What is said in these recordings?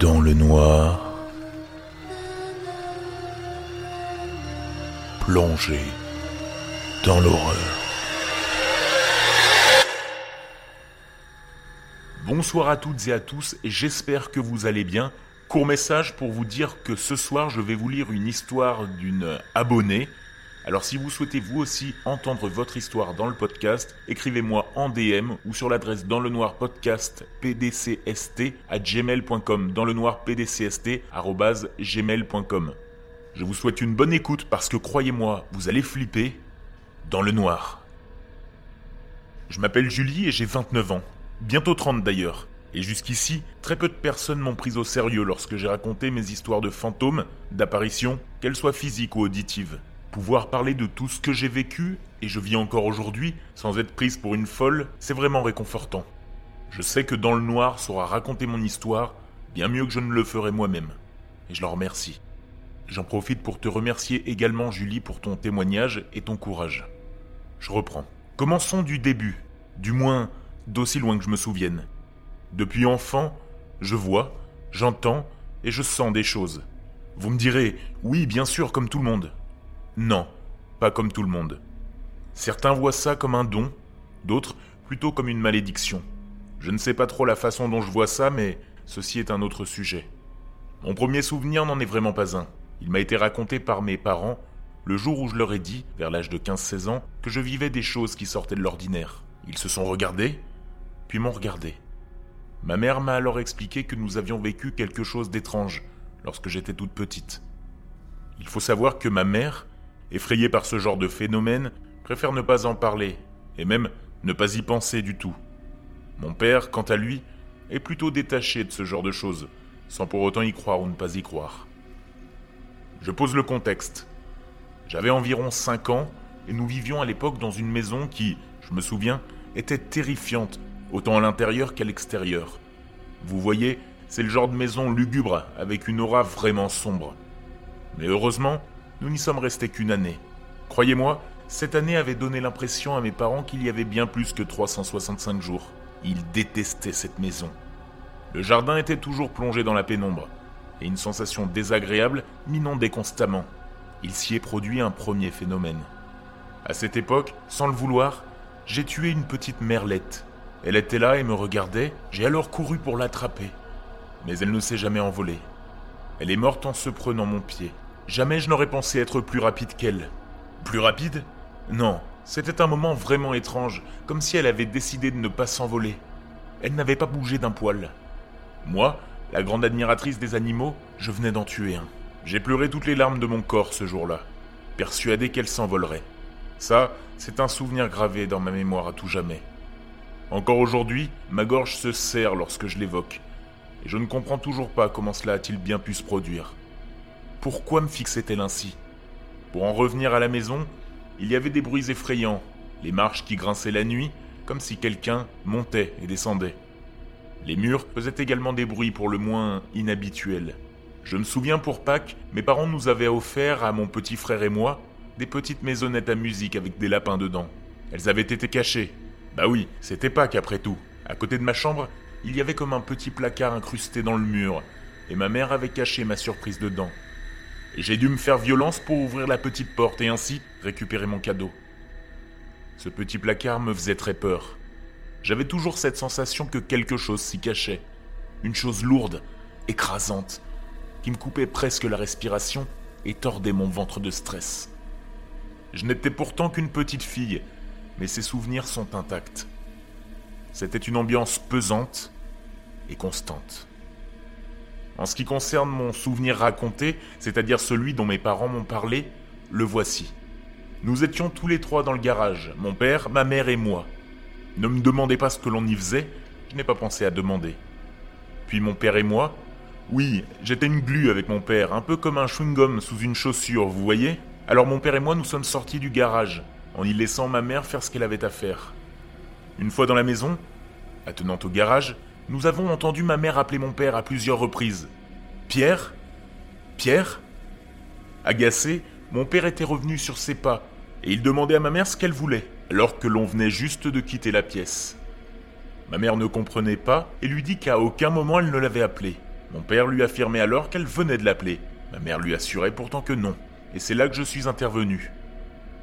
dans le noir, plongé dans l'horreur. Bonsoir à toutes et à tous et j'espère que vous allez bien. Court message pour vous dire que ce soir je vais vous lire une histoire d'une abonnée. Alors si vous souhaitez vous aussi entendre votre histoire dans le podcast, écrivez-moi en DM ou sur l'adresse dans le noir podcast pdcst à gmail.com dans le noir pdcst. Je vous souhaite une bonne écoute parce que croyez-moi, vous allez flipper dans le noir. Je m'appelle Julie et j'ai 29 ans, bientôt 30 d'ailleurs. Et jusqu'ici, très peu de personnes m'ont pris au sérieux lorsque j'ai raconté mes histoires de fantômes, d'apparitions, qu'elles soient physiques ou auditives. Pouvoir parler de tout ce que j'ai vécu, et je vis encore aujourd'hui, sans être prise pour une folle, c'est vraiment réconfortant. Je sais que Dans le Noir saura raconter mon histoire bien mieux que je ne le ferai moi-même. Et je leur remercie. J'en profite pour te remercier également Julie pour ton témoignage et ton courage. Je reprends. Commençons du début, du moins d'aussi loin que je me souvienne. Depuis enfant, je vois, j'entends et je sens des choses. Vous me direz, oui, bien sûr, comme tout le monde. Non, pas comme tout le monde. Certains voient ça comme un don, d'autres plutôt comme une malédiction. Je ne sais pas trop la façon dont je vois ça, mais ceci est un autre sujet. Mon premier souvenir n'en est vraiment pas un. Il m'a été raconté par mes parents le jour où je leur ai dit, vers l'âge de 15-16 ans, que je vivais des choses qui sortaient de l'ordinaire. Ils se sont regardés, puis m'ont regardé. Ma mère m'a alors expliqué que nous avions vécu quelque chose d'étrange lorsque j'étais toute petite. Il faut savoir que ma mère effrayé par ce genre de phénomène, préfère ne pas en parler, et même ne pas y penser du tout. Mon père, quant à lui, est plutôt détaché de ce genre de choses, sans pour autant y croire ou ne pas y croire. Je pose le contexte. J'avais environ 5 ans, et nous vivions à l'époque dans une maison qui, je me souviens, était terrifiante, autant à l'intérieur qu'à l'extérieur. Vous voyez, c'est le genre de maison lugubre, avec une aura vraiment sombre. Mais heureusement, nous n'y sommes restés qu'une année. Croyez-moi, cette année avait donné l'impression à mes parents qu'il y avait bien plus que 365 jours. Ils détestaient cette maison. Le jardin était toujours plongé dans la pénombre, et une sensation désagréable m'inondait constamment. Il s'y est produit un premier phénomène. À cette époque, sans le vouloir, j'ai tué une petite merlette. Elle était là et me regardait, j'ai alors couru pour l'attraper. Mais elle ne s'est jamais envolée. Elle est morte en se prenant mon pied. Jamais je n'aurais pensé être plus rapide qu'elle. Plus rapide? Non, c'était un moment vraiment étrange, comme si elle avait décidé de ne pas s'envoler. Elle n'avait pas bougé d'un poil. Moi, la grande admiratrice des animaux, je venais d'en tuer un. J'ai pleuré toutes les larmes de mon corps ce jour-là, persuadé qu'elle s'envolerait. Ça, c'est un souvenir gravé dans ma mémoire à tout jamais. Encore aujourd'hui, ma gorge se serre lorsque je l'évoque, et je ne comprends toujours pas comment cela a-t-il bien pu se produire. Pourquoi me fixait-elle ainsi? Pour en revenir à la maison, il y avait des bruits effrayants, les marches qui grinçaient la nuit, comme si quelqu'un montait et descendait. Les murs faisaient également des bruits pour le moins inhabituels. Je me souviens pour Pâques, mes parents nous avaient offert à mon petit frère et moi des petites maisonnettes à musique avec des lapins dedans. Elles avaient été cachées. Bah oui, c'était Pâques après tout. À côté de ma chambre, il y avait comme un petit placard incrusté dans le mur, et ma mère avait caché ma surprise dedans. J'ai dû me faire violence pour ouvrir la petite porte et ainsi récupérer mon cadeau. Ce petit placard me faisait très peur. J'avais toujours cette sensation que quelque chose s'y cachait. Une chose lourde, écrasante, qui me coupait presque la respiration et tordait mon ventre de stress. Je n'étais pourtant qu'une petite fille, mais ses souvenirs sont intacts. C'était une ambiance pesante et constante. En ce qui concerne mon souvenir raconté, c'est-à-dire celui dont mes parents m'ont parlé, le voici. Nous étions tous les trois dans le garage, mon père, ma mère et moi. Ne me demandez pas ce que l'on y faisait, je n'ai pas pensé à demander. Puis mon père et moi, oui, j'étais une glu avec mon père, un peu comme un chewing-gum sous une chaussure, vous voyez Alors mon père et moi nous sommes sortis du garage, en y laissant ma mère faire ce qu'elle avait à faire. Une fois dans la maison, attenant au garage, nous avons entendu ma mère appeler mon père à plusieurs reprises. Pierre? Pierre? Agacé, mon père était revenu sur ses pas, et il demandait à ma mère ce qu'elle voulait, alors que l'on venait juste de quitter la pièce. Ma mère ne comprenait pas et lui dit qu'à aucun moment elle ne l'avait appelé. Mon père lui affirmait alors qu'elle venait de l'appeler. Ma mère lui assurait pourtant que non. Et c'est là que je suis intervenu.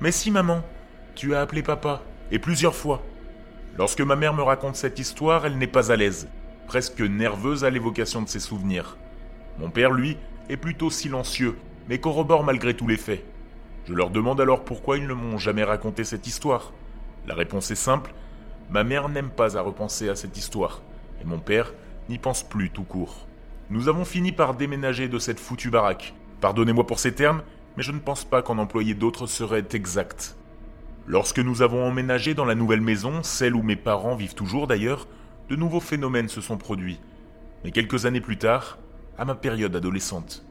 Mais si, maman, tu as appelé papa, et plusieurs fois. Lorsque ma mère me raconte cette histoire, elle n'est pas à l'aise, presque nerveuse à l'évocation de ses souvenirs. Mon père, lui, est plutôt silencieux, mais corrobore malgré tous les faits. Je leur demande alors pourquoi ils ne m'ont jamais raconté cette histoire. La réponse est simple, ma mère n'aime pas à repenser à cette histoire, et mon père n'y pense plus tout court. Nous avons fini par déménager de cette foutue baraque. Pardonnez-moi pour ces termes, mais je ne pense pas qu'en employer d'autres serait exact. Lorsque nous avons emménagé dans la nouvelle maison, celle où mes parents vivent toujours d'ailleurs, de nouveaux phénomènes se sont produits. Mais quelques années plus tard, à ma période adolescente.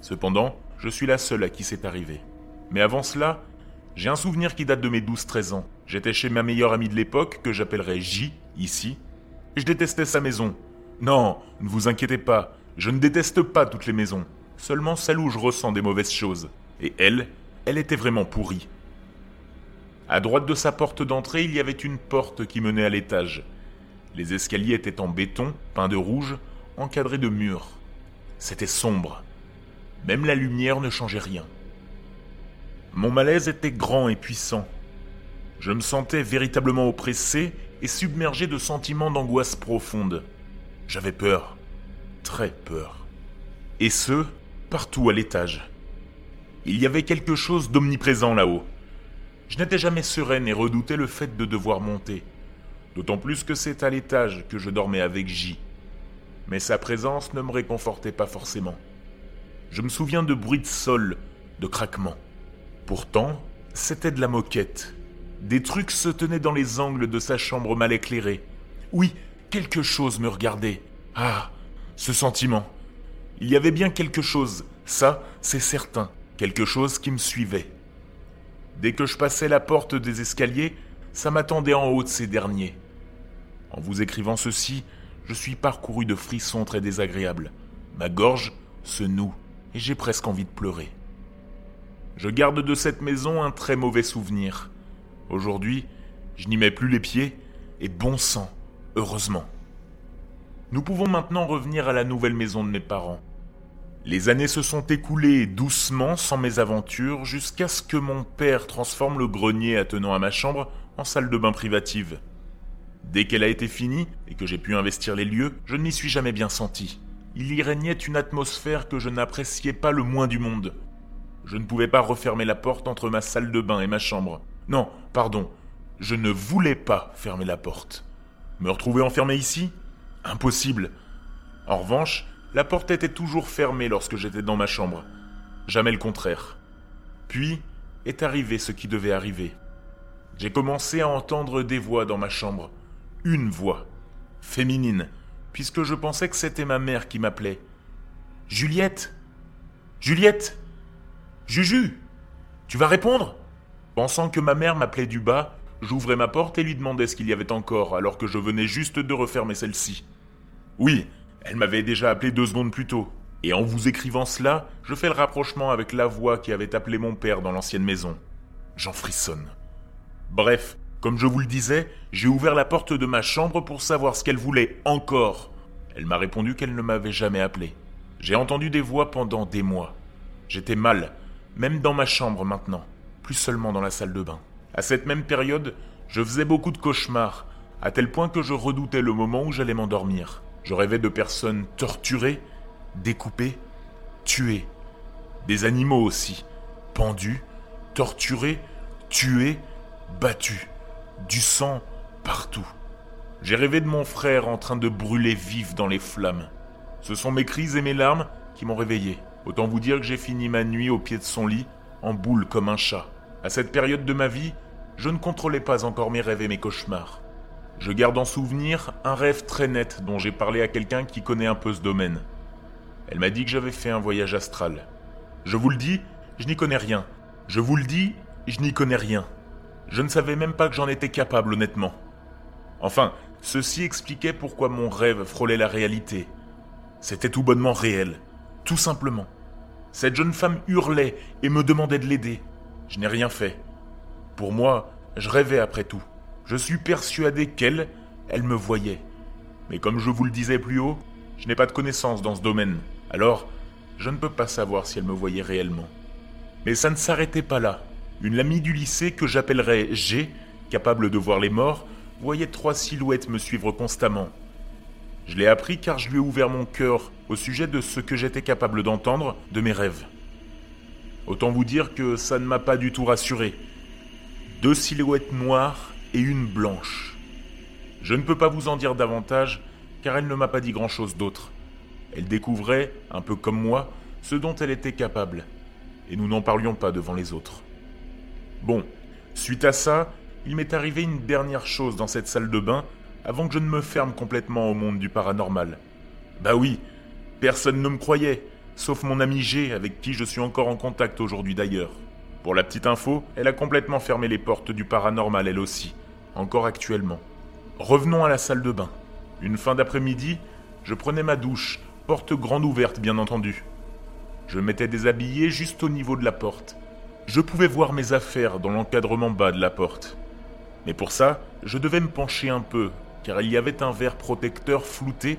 Cependant, je suis la seule à qui c'est arrivé. Mais avant cela, j'ai un souvenir qui date de mes 12-13 ans. J'étais chez ma meilleure amie de l'époque, que j'appellerai J, ici. Je détestais sa maison. Non, ne vous inquiétez pas, je ne déteste pas toutes les maisons, seulement celle où je ressens des mauvaises choses. Et elle, elle était vraiment pourrie. À droite de sa porte d'entrée, il y avait une porte qui menait à l'étage. Les escaliers étaient en béton, peints de rouge, encadrés de murs. C'était sombre. Même la lumière ne changeait rien. Mon malaise était grand et puissant. Je me sentais véritablement oppressé et submergé de sentiments d'angoisse profonde. J'avais peur, très peur. Et ce, partout à l'étage. Il y avait quelque chose d'omniprésent là-haut. Je n'étais jamais sereine et redoutais le fait de devoir monter. D'autant plus que c'est à l'étage que je dormais avec J. Mais sa présence ne me réconfortait pas forcément. Je me souviens de bruits de sol, de craquements. Pourtant, c'était de la moquette. Des trucs se tenaient dans les angles de sa chambre mal éclairée. Oui, quelque chose me regardait. Ah, ce sentiment. Il y avait bien quelque chose, ça, c'est certain, quelque chose qui me suivait. Dès que je passais la porte des escaliers, ça m'attendait en haut de ces derniers. En vous écrivant ceci, je suis parcouru de frissons très désagréables. Ma gorge se noue et j'ai presque envie de pleurer. Je garde de cette maison un très mauvais souvenir. Aujourd'hui, je n'y mets plus les pieds, et bon sang, heureusement. Nous pouvons maintenant revenir à la nouvelle maison de mes parents. Les années se sont écoulées doucement, sans mésaventures, jusqu'à ce que mon père transforme le grenier attenant à ma chambre en salle de bain privative. Dès qu'elle a été finie, et que j'ai pu investir les lieux, je ne m'y suis jamais bien senti. Il y régnait une atmosphère que je n'appréciais pas le moins du monde. Je ne pouvais pas refermer la porte entre ma salle de bain et ma chambre. Non, pardon, je ne voulais pas fermer la porte. Me retrouver enfermé ici? Impossible. En revanche, la porte était toujours fermée lorsque j'étais dans ma chambre. Jamais le contraire. Puis est arrivé ce qui devait arriver. J'ai commencé à entendre des voix dans ma chambre. Une voix, féminine, puisque je pensais que c'était ma mère qui m'appelait. Juliette Juliette Juju Tu vas répondre? Pensant que ma mère m'appelait du bas, j'ouvrais ma porte et lui demandais ce qu'il y avait encore, alors que je venais juste de refermer celle-ci. Oui, elle m'avait déjà appelé deux secondes plus tôt. Et en vous écrivant cela, je fais le rapprochement avec la voix qui avait appelé mon père dans l'ancienne maison. J'en frissonne. Bref, comme je vous le disais, j'ai ouvert la porte de ma chambre pour savoir ce qu'elle voulait encore. Elle m'a répondu qu'elle ne m'avait jamais appelé. J'ai entendu des voix pendant des mois. J'étais mal, même dans ma chambre maintenant, plus seulement dans la salle de bain. À cette même période, je faisais beaucoup de cauchemars, à tel point que je redoutais le moment où j'allais m'endormir. Je rêvais de personnes torturées, découpées, tuées. Des animaux aussi, pendus, torturés, tués, battus. Du sang partout. J'ai rêvé de mon frère en train de brûler vif dans les flammes. Ce sont mes cris et mes larmes qui m'ont réveillé. Autant vous dire que j'ai fini ma nuit au pied de son lit, en boule comme un chat. À cette période de ma vie, je ne contrôlais pas encore mes rêves et mes cauchemars. Je garde en souvenir un rêve très net dont j'ai parlé à quelqu'un qui connaît un peu ce domaine. Elle m'a dit que j'avais fait un voyage astral. Je vous le dis, je n'y connais rien. Je vous le dis, je n'y connais rien. Je ne savais même pas que j'en étais capable, honnêtement. Enfin, ceci expliquait pourquoi mon rêve frôlait la réalité. C'était tout bonnement réel, tout simplement. Cette jeune femme hurlait et me demandait de l'aider. Je n'ai rien fait. Pour moi, je rêvais après tout. Je suis persuadé qu'elle, elle me voyait. Mais comme je vous le disais plus haut, Je n'ai pas de connaissances dans ce domaine, alors je ne peux pas savoir si elle me voyait réellement. Mais ça ne s'arrêtait pas là. Une amie du lycée que j'appellerais G, capable de voir les morts, voyait trois silhouettes me suivre constamment. Je l'ai appris car je lui ai ouvert mon cœur au sujet de ce que j'étais capable d'entendre de mes rêves. Autant vous dire que ça ne m'a pas du tout rassuré. Deux silhouettes noires et une blanche. Je ne peux pas vous en dire davantage car elle ne m'a pas dit grand-chose d'autre. Elle découvrait, un peu comme moi, ce dont elle était capable. Et nous n'en parlions pas devant les autres. Bon, suite à ça, il m'est arrivé une dernière chose dans cette salle de bain avant que je ne me ferme complètement au monde du paranormal. Bah oui, personne ne me croyait, sauf mon ami G avec qui je suis encore en contact aujourd'hui d'ailleurs. Pour la petite info, elle a complètement fermé les portes du paranormal elle aussi, encore actuellement. Revenons à la salle de bain. Une fin d'après-midi, je prenais ma douche, porte grande ouverte bien entendu. Je m'étais déshabillé juste au niveau de la porte. Je pouvais voir mes affaires dans l'encadrement bas de la porte. Mais pour ça, je devais me pencher un peu, car il y avait un verre protecteur flouté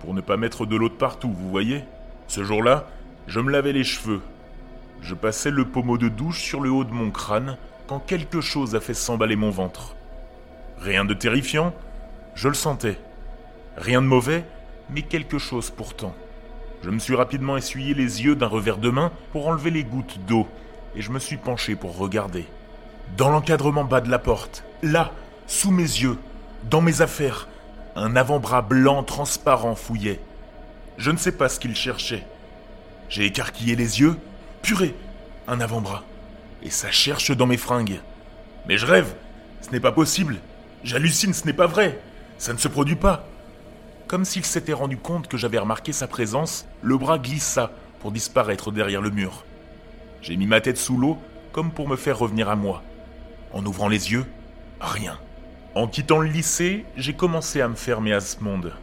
pour ne pas mettre de l'eau de partout, vous voyez Ce jour-là, je me lavais les cheveux. Je passais le pommeau de douche sur le haut de mon crâne quand quelque chose a fait s'emballer mon ventre. Rien de terrifiant, je le sentais. Rien de mauvais, mais quelque chose pourtant. Je me suis rapidement essuyé les yeux d'un revers de main pour enlever les gouttes d'eau, et je me suis penché pour regarder. Dans l'encadrement bas de la porte, là, sous mes yeux, dans mes affaires, un avant-bras blanc transparent fouillait. Je ne sais pas ce qu'il cherchait. J'ai écarquillé les yeux. Purée, un avant-bras. Et ça cherche dans mes fringues. Mais je rêve. Ce n'est pas possible. J'hallucine, ce n'est pas vrai. Ça ne se produit pas. Comme s'il s'était rendu compte que j'avais remarqué sa présence, le bras glissa pour disparaître derrière le mur. J'ai mis ma tête sous l'eau comme pour me faire revenir à moi. En ouvrant les yeux, rien. En quittant le lycée, j'ai commencé à me fermer à ce monde.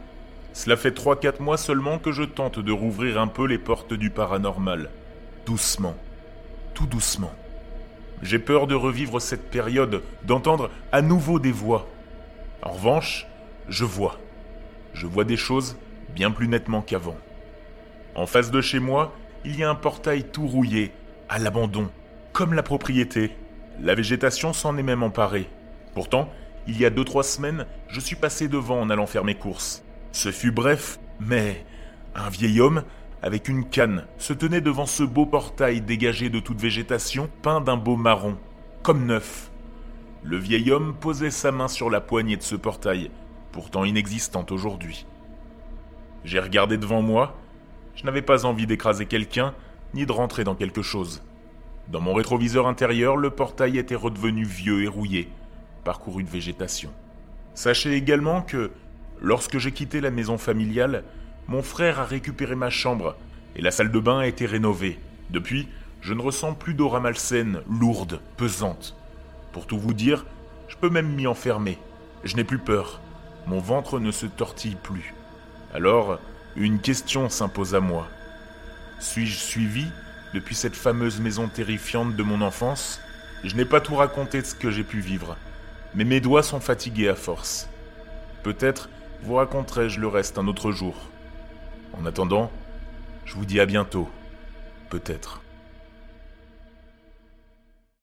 Cela fait 3-4 mois seulement que je tente de rouvrir un peu les portes du paranormal. Doucement. Tout doucement. J'ai peur de revivre cette période, d'entendre à nouveau des voix. En revanche, je vois. Je vois des choses bien plus nettement qu'avant. En face de chez moi, il y a un portail tout rouillé, à l'abandon, comme la propriété. La végétation s'en est même emparée. Pourtant, il y a deux trois semaines, je suis passé devant en allant faire mes courses. Ce fut bref, mais un vieil homme, avec une canne, se tenait devant ce beau portail dégagé de toute végétation, peint d'un beau marron, comme neuf. Le vieil homme posait sa main sur la poignée de ce portail, pourtant inexistante aujourd'hui. J'ai regardé devant moi, je n'avais pas envie d'écraser quelqu'un, ni de rentrer dans quelque chose. Dans mon rétroviseur intérieur, le portail était redevenu vieux et rouillé, parcouru de végétation. Sachez également que, lorsque j'ai quitté la maison familiale, mon frère a récupéré ma chambre et la salle de bain a été rénovée. Depuis, je ne ressens plus d'aura malsaine, lourde, pesante. Pour tout vous dire, je peux même m'y enfermer. Je n'ai plus peur. Mon ventre ne se tortille plus. Alors, une question s'impose à moi. Suis-je suivi depuis cette fameuse maison terrifiante de mon enfance? Je n'ai pas tout raconté de ce que j'ai pu vivre mais mes doigts sont fatigués à force. Peut-être vous raconterai-je le reste un autre jour. En attendant, je vous dis à bientôt. Peut-être.